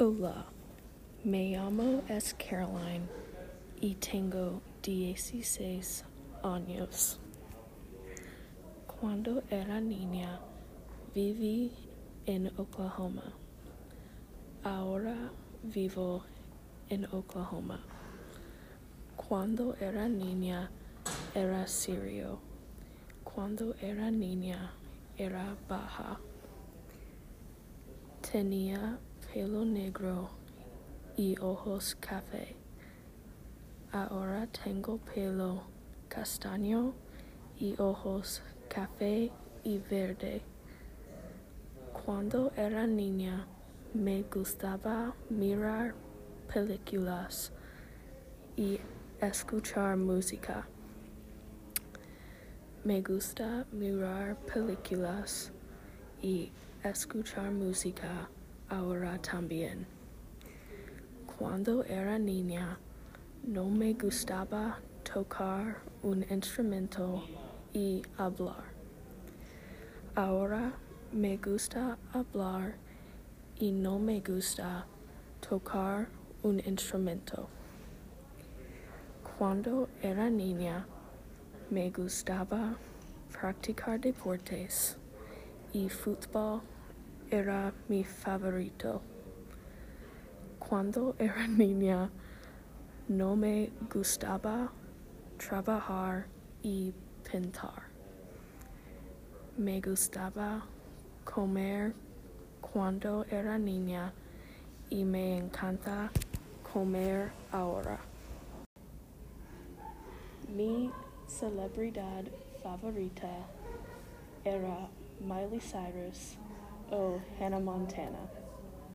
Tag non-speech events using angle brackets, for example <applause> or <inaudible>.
Hola, me llamo es Caroline y tengo dieciséis años. Cuando era niña viví en Oklahoma. Ahora vivo en Oklahoma. Cuando era niña era sirio. Cuando era niña era baja. Tenía pelo negro y ojos café. Ahora tengo pelo castaño y ojos café y verde. Cuando era niña me gustaba mirar películas y escuchar música. Me gusta mirar películas y escuchar música ahora también. Cuando era niña no me gustaba tocar un instrumento y hablar. Ahora me gusta hablar y no me gusta tocar un instrumento. Cuando era niña me gustaba practicar deportes y fútbol era mi favorito. Cuando era <laughs> niña no me gustaba trabajar y pintar. Me gustaba comer cuando era niña y me encanta comer ahora. Mi celebridad favorita era Miley Cyrus o Hannah Montana.